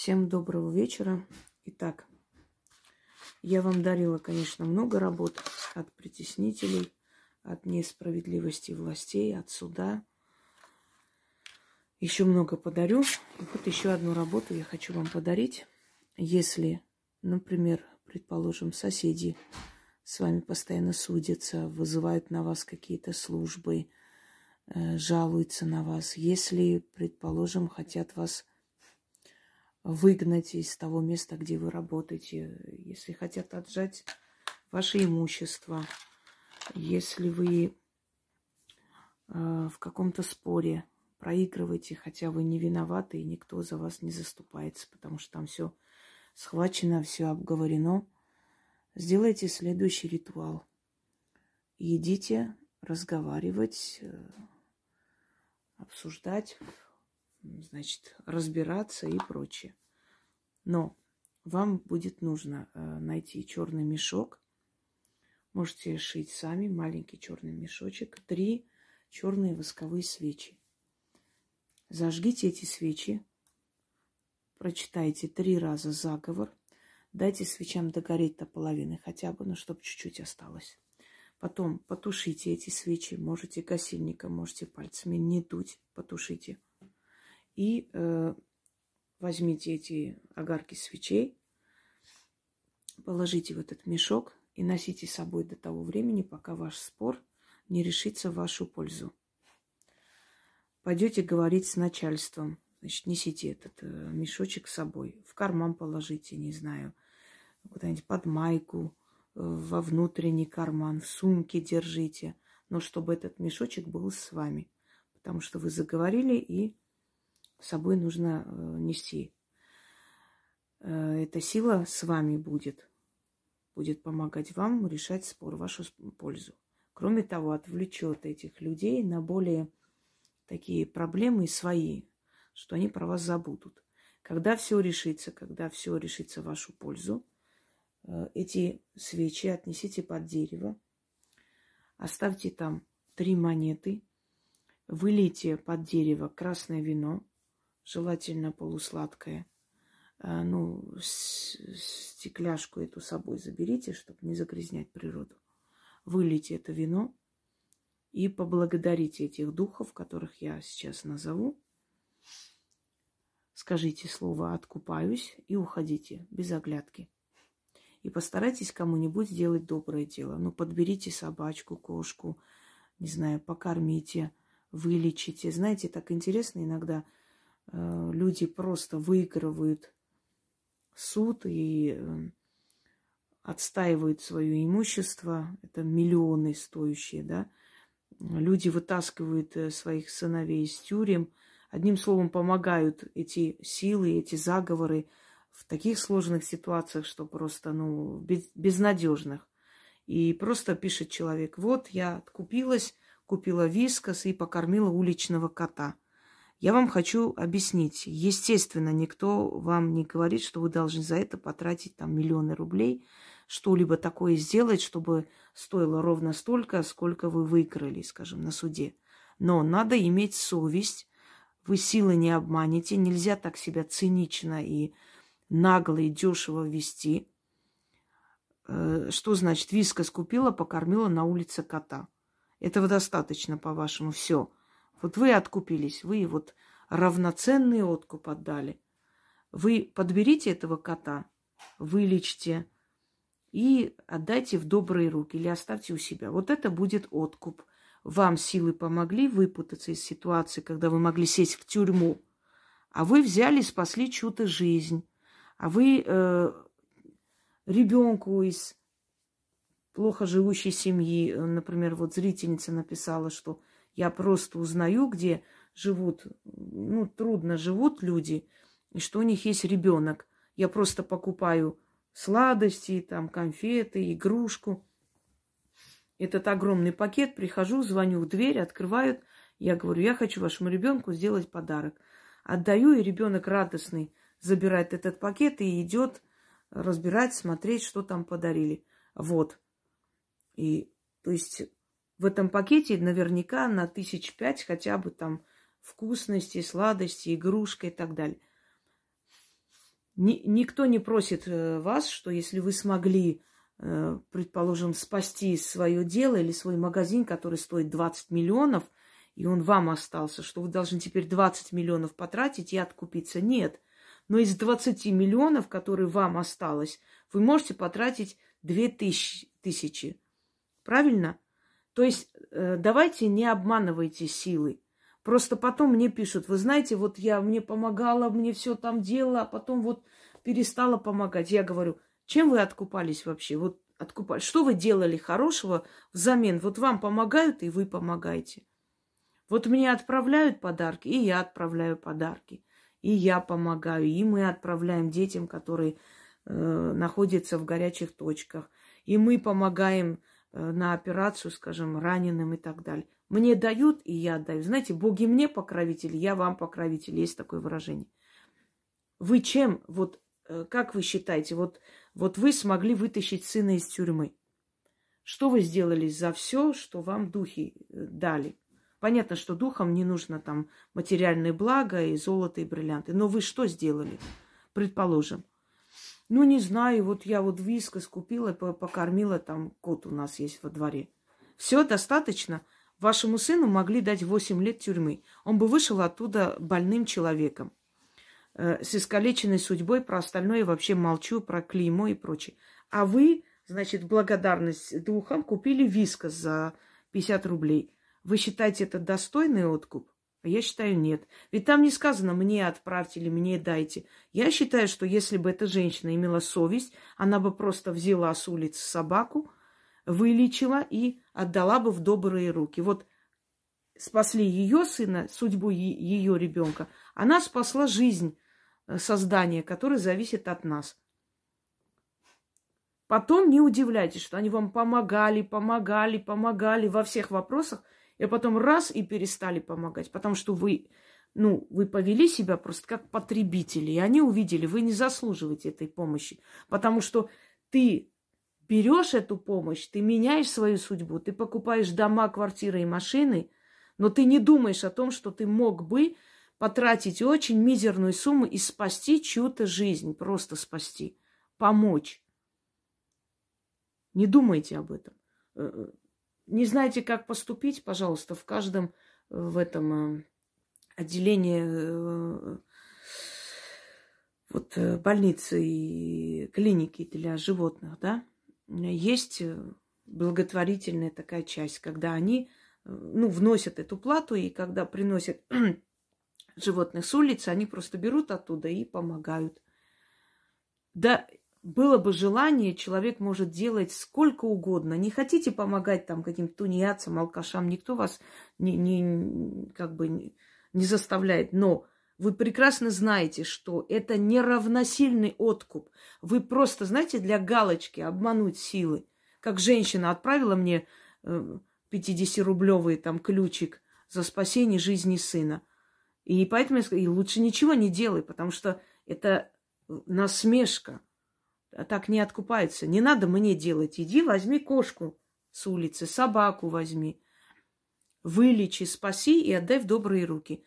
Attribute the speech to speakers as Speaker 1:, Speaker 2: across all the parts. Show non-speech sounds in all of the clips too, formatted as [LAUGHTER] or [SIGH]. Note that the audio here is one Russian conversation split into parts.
Speaker 1: Всем доброго вечера. Итак, я вам дарила, конечно, много работ от притеснителей, от несправедливости властей, от суда. Еще много подарю. И вот еще одну работу я хочу вам подарить. Если, например, предположим, соседи с вами постоянно судятся, вызывают на вас какие-то службы, э, жалуются на вас. Если, предположим, хотят вас выгнать из того места, где вы работаете, если хотят отжать ваше имущество, если вы э, в каком-то споре проигрываете, хотя вы не виноваты, и никто за вас не заступается, потому что там все схвачено, все обговорено – Сделайте следующий ритуал. идите разговаривать, э, обсуждать, значит, разбираться и прочее. Но вам будет нужно э, найти черный мешок. Можете шить сами маленький черный мешочек. Три черные восковые свечи. Зажгите эти свечи. Прочитайте три раза заговор. Дайте свечам догореть до половины хотя бы, ну, чтобы чуть-чуть осталось. Потом потушите эти свечи. Можете гасильником, можете пальцами не дуть, потушите. И э, возьмите эти огарки свечей, положите в этот мешок и носите с собой до того времени, пока ваш спор не решится в вашу пользу. Пойдете говорить с начальством, Значит, несите этот э, мешочек с собой. В карман положите, не знаю, куда-нибудь под майку, э, во внутренний карман, в сумке держите. Но чтобы этот мешочек был с вами. Потому что вы заговорили, и с собой нужно э, нести. Э, эта сила с вами будет. Будет помогать вам решать спор в вашу пользу. Кроме того, отвлечет этих людей на более такие проблемы свои, что они про вас забудут. Когда все решится, когда все решится в вашу пользу, э, эти свечи отнесите под дерево, оставьте там три монеты, вылейте под дерево красное вино, желательно полусладкое, э, ну, стекляшку эту с собой заберите, чтобы не загрязнять природу. Вылейте это вино и поблагодарите этих духов, которых я сейчас назову, Скажите слово «откупаюсь» и уходите без оглядки. И постарайтесь кому-нибудь сделать доброе дело. Ну, подберите собачку, кошку, не знаю, покормите, вылечите. Знаете, так интересно иногда люди просто выигрывают суд и э, отстаивают свое имущество. Это миллионы стоящие, да. Люди вытаскивают э, своих сыновей из тюрем – Одним словом, помогают эти силы, эти заговоры в таких сложных ситуациях, что просто, ну, без, безнадежных. И просто пишет человек, вот я откупилась, купила вискос и покормила уличного кота. Я вам хочу объяснить. Естественно, никто вам не говорит, что вы должны за это потратить там миллионы рублей, что-либо такое сделать, чтобы стоило ровно столько, сколько вы выиграли, скажем, на суде. Но надо иметь совесть вы силы не обманете, нельзя так себя цинично и нагло и дешево вести. Э, что значит, виска скупила, покормила на улице кота? Этого достаточно, по-вашему, все. Вот вы откупились, вы вот равноценный откуп отдали. Вы подберите этого кота, вылечьте и отдайте в добрые руки или оставьте у себя. Вот это будет откуп – вам силы помогли выпутаться из ситуации, когда вы могли сесть в тюрьму, а вы взяли спасли чью-то жизнь, а вы э, ребенку из плохо живущей семьи, э, например, вот зрительница написала, что я просто узнаю, где живут, ну, трудно живут люди, и что у них есть ребенок. Я просто покупаю сладости, там, конфеты, игрушку – этот огромный пакет, прихожу, звоню в дверь, открывают. Я говорю, я хочу вашему ребенку сделать подарок. Отдаю, и ребенок радостный забирает этот пакет и идет разбирать, смотреть, что там подарили. Вот. И, то есть, в этом пакете наверняка на тысяч пять хотя бы там вкусности, сладости, игрушка и так далее. ни, никто не просит э, вас, что если вы смогли, э, предположим, спасти свое дело или свой магазин, который стоит 20 миллионов, и он вам остался, что вы должны теперь 20 миллионов потратить и откупиться. Нет. Но из 20 миллионов, которые вам осталось, вы можете потратить 2 тысячи. Правильно? То есть э, давайте не обманывайте силы. Просто потом мне пишут, вы знаете, вот я мне помогала, мне все там делала, а потом вот перестала помогать. Я говорю, чем вы откупались вообще? Вот откупались. Что вы делали хорошего взамен? Вот вам помогают, и вы помогаете. Вот мне отправляют подарки, и я отправляю подарки. И я помогаю, и мы отправляем детям, которые э, находятся в горячих точках. И мы помогаем на операцию, скажем, раненым и так далее. Мне дают, и я даю. Знаете, боги мне покровители, я вам покровитель. Есть такое выражение. Вы чем, вот э, как вы считаете, вот, вот вы смогли вытащить сына из тюрьмы? Что вы сделали за все, что вам духи э, дали? Понятно, что духам не нужно там материальные блага и золото и бриллианты. Но вы что сделали? Предположим. Ну, не знаю, вот я вот вискос купила, покормила, там кот у нас есть во дворе. Все достаточно – Вашему сыну могли дать 8 лет тюрьмы. Он бы вышел оттуда больным человеком, э, с искалеченной судьбой. Про остальное вообще молчу, про клеймо и прочее. А вы, значит, благодарность духам купили вискос за 50 рублей. Вы считаете это достойный откуп? А я считаю, нет. Ведь там не сказано «мне отправьте» или «мне дайте». Я считаю, что если бы эта женщина имела совесть, она бы просто взяла с улицы собаку, вылечила и отдала бы в добрые руки. Вот спасли ее сына, судьбу ее ребенка, она спасла жизнь э, создания, которое зависит от нас. Потом не удивляйтесь, что они вам помогали, помогали, помогали во всех вопросах, и потом раз и перестали помогать, потому что вы, ну, вы повели себя просто как потребители, и они увидели, вы не заслуживаете этой помощи, потому что ты берешь эту помощь, ты меняешь свою судьбу, ты покупаешь дома, квартиры и машины, но ты не думаешь о том, что ты мог бы потратить очень мизерную сумму и спасти чью-то жизнь, просто спасти, помочь. Не думайте об этом. Э, э, не знаете, как поступить, пожалуйста, в каждом э, в этом отделении вот больницы и клиники для животных, да, есть э, благотворительная такая часть, когда они э, ну, вносят эту плату, и когда приносят [CLEARS THROAT] животных с улицы, они просто берут оттуда и помогают. Да, было бы желание, человек может делать сколько угодно. Не хотите помогать там каким-то тунеядцам, алкашам, никто вас не, не, как бы не заставляет. Но вы прекрасно знаете, что это неравносильный откуп. Вы просто, знаете, для галочки обмануть силы. Как женщина отправила мне 50-рублевый э, там ключик за спасение жизни сына. И поэтому я сказала, лучше ничего не делай, потому что это насмешка. А так не откупается. Не надо мне делать. Иди, возьми кошку с улицы, собаку возьми. Вылечи, спаси и отдай в добрые руки.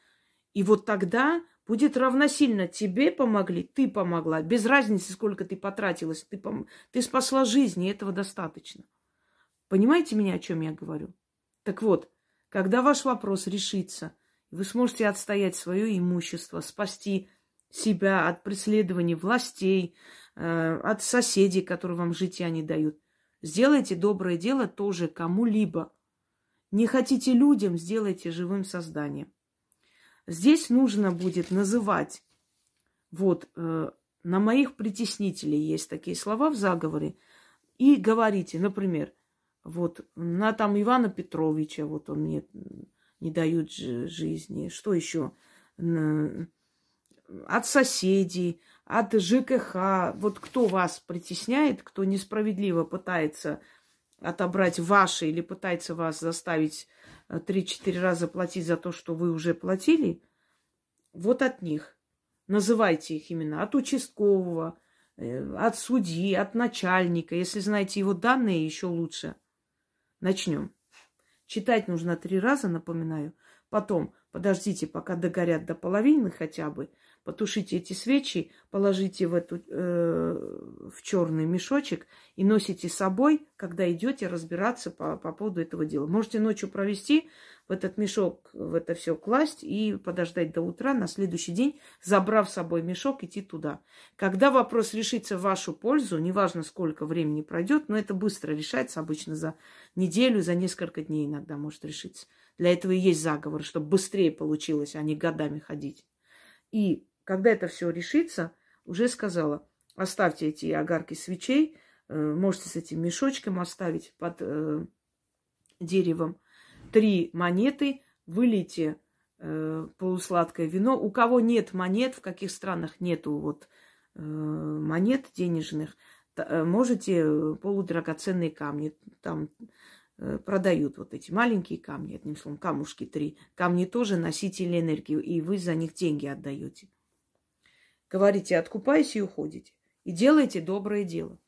Speaker 1: И вот тогда будет равносильно тебе помогли, ты помогла. Без разницы, сколько ты потратилась. Ты, пом... ты спасла жизнь, и этого достаточно. Понимаете меня, о чем я говорю? Так вот, когда ваш вопрос решится, вы сможете отстоять свое имущество, спасти себя от преследований властей, от соседей, которые вам житья не дают. Сделайте доброе дело тоже кому-либо. Не хотите людям, сделайте живым созданием. Здесь нужно будет называть, вот, э, на моих притеснителей есть такие слова в заговоре, и говорите, например, вот, на там Ивана Петровича, вот он мне не дает жизни, что еще? От соседей, от ЖКХ, вот кто вас притесняет, кто несправедливо пытается отобрать ваши или пытается вас заставить 3-4 раза платить за то, что вы уже платили, вот от них. Называйте их именно. От участкового, э, от судьи, от начальника. Если знаете его данные, еще лучше. Начнем. Читать нужно три раза, напоминаю. Потом, подождите, пока догорят до половины хотя бы. Потушите эти свечи, положите в, эту, э, в черный мешочек и носите с собой, когда идете разбираться по, по поводу этого дела. Можете ночью провести, в этот мешок, в это все класть и подождать до утра, на следующий день, забрав с собой мешок, идти туда. Когда вопрос решится в вашу пользу, неважно сколько времени пройдет, но это быстро решается, обычно за неделю, за несколько дней иногда может решиться. Для этого и есть заговор, чтобы быстрее получилось, а не годами ходить. И когда это все решится, уже сказала, оставьте эти огарки свечей, э, можете с этим мешочком оставить под э, деревом. Три монеты, вылейте э, полусладкое вино. У кого нет монет, в каких странах нету вот э, монет денежных, э, можете полудрагоценные камни. Там Э, продают вот эти маленькие камни, одним словом, камушки три. Камни тоже носители энергии, и вы за них деньги отдаете. Говорите, откупайся и уходите. И делайте доброе дело.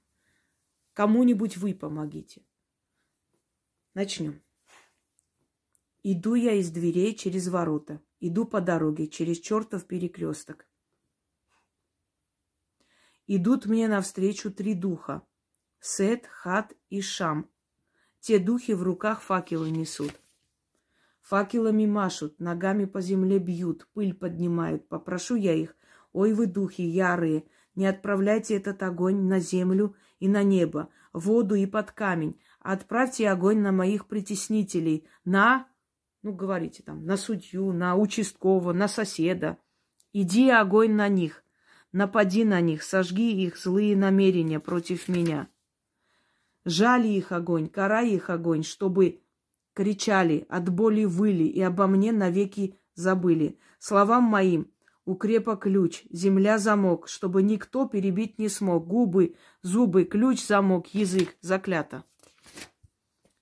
Speaker 1: Кому-нибудь вы помогите. Начнем. Иду я из дверей через ворота. Иду по дороге через чертов перекресток. Идут мне навстречу три духа. Сет, Хат и Шам, те духи в руках факелы несут. Факелами машут, ногами по земле бьют, пыль поднимают. Попрошу я их, ой вы духи ярые, не отправляйте этот огонь на землю и на небо, воду и под камень. Отправьте огонь на моих притеснителей, на, ну, говорите там, на судью, на участкового, на соседа. Иди огонь на них, напади на них, сожги их злые намерения против меня. Жали их огонь, карай их огонь, чтобы кричали, от боли выли и обо мне навеки забыли. Словам моим укрепа ключ, земля замок, чтобы никто перебить не смог. Губы, зубы, ключ, замок, язык, заклято.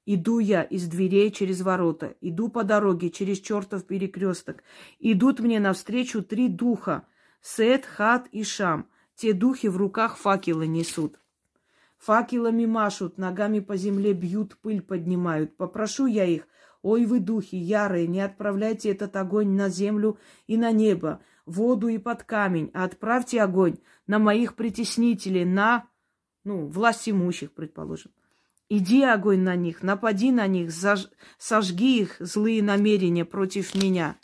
Speaker 1: Иду я из дверей через ворота, иду по дороге через чертов перекресток. Идут мне навстречу три духа — Сет, Хат и Шам. Те духи в руках факелы несут. Факелами машут, ногами по земле бьют, пыль поднимают. Попрошу я их, ой вы духи ярые, не отправляйте этот огонь на землю и на небо, воду и под камень, а отправьте огонь на моих притеснителей, на, ну, власть имущих, предположим. Иди, огонь, на них, напади на них, заж... сожги их злые намерения против меня.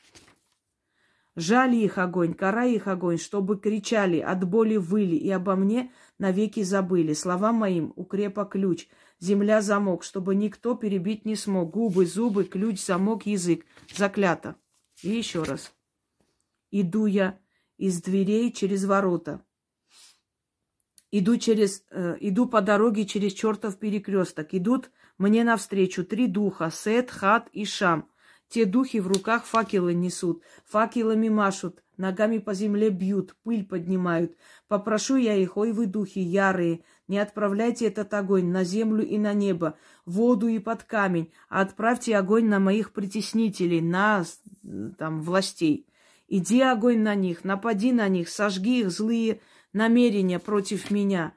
Speaker 1: Жали их огонь, карай их огонь, чтобы кричали, от боли выли, и обо мне навеки забыли. Слова моим укрепа ключ, земля замок, чтобы никто перебить не смог. Губы, зубы, ключ, замок, язык. Заклято. И еще раз. Иду я из дверей через ворота. Иду, через, э, иду по дороге через чертов перекресток. Идут мне навстречу три духа, Сет, Хат и Шам. Те духи в руках факелы несут, факелами машут, ногами по земле бьют, пыль поднимают. Попрошу я их, ой вы духи ярые, не отправляйте этот огонь на землю и на небо, воду и под камень, а отправьте огонь на моих притеснителей, на там властей. Иди огонь на них, напади на них, сожги их злые намерения против меня.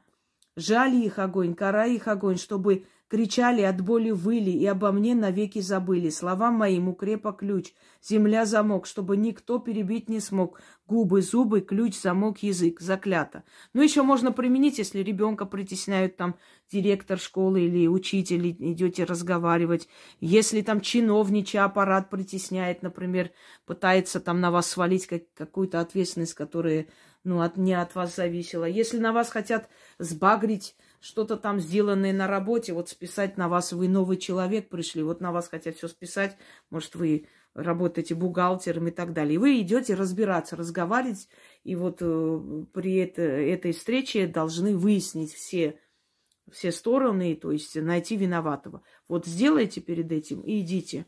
Speaker 1: Жали их огонь, карай их огонь, чтобы Кричали от боли выли и обо мне навеки забыли. Словам моим укрепа ключ, земля замок, чтобы никто перебить не смог. Губы, зубы, ключ, замок, язык. Заклято. Ну, еще можно применить, если ребенка притесняют там директор школы или учитель, идете разговаривать. Если там чиновничий аппарат притесняет, например, пытается там на вас свалить как, какую-то ответственность, которая ну, от, не от вас зависела. Если на вас хотят сбагрить что-то там сделанное на работе, вот списать на вас, вы новый человек пришли, вот на вас хотят все списать, может, вы работаете бухгалтером и так далее. И вы идете разбираться, разговаривать, и вот э, при это, этой встрече должны выяснить все, все стороны, то есть найти виноватого. Вот сделайте перед этим и идите,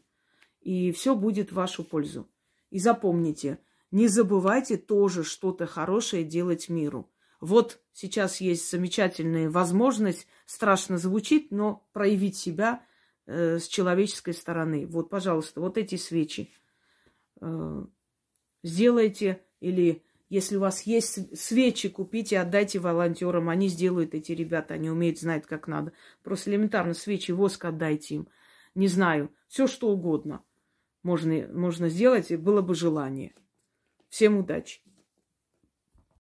Speaker 1: и все будет в вашу пользу. И запомните, не забывайте тоже что-то хорошее делать миру. Вот сейчас есть замечательная возможность, страшно звучит, но проявить себя э, с человеческой стороны. Вот, пожалуйста, вот эти свечи э, сделайте или если у вас есть свечи, купите, отдайте волонтерам. Они сделают, эти ребята, они умеют, знают, как надо. Просто элементарно свечи, воск отдайте им. Не знаю, все что угодно можно, можно сделать, и было бы желание. Всем удачи!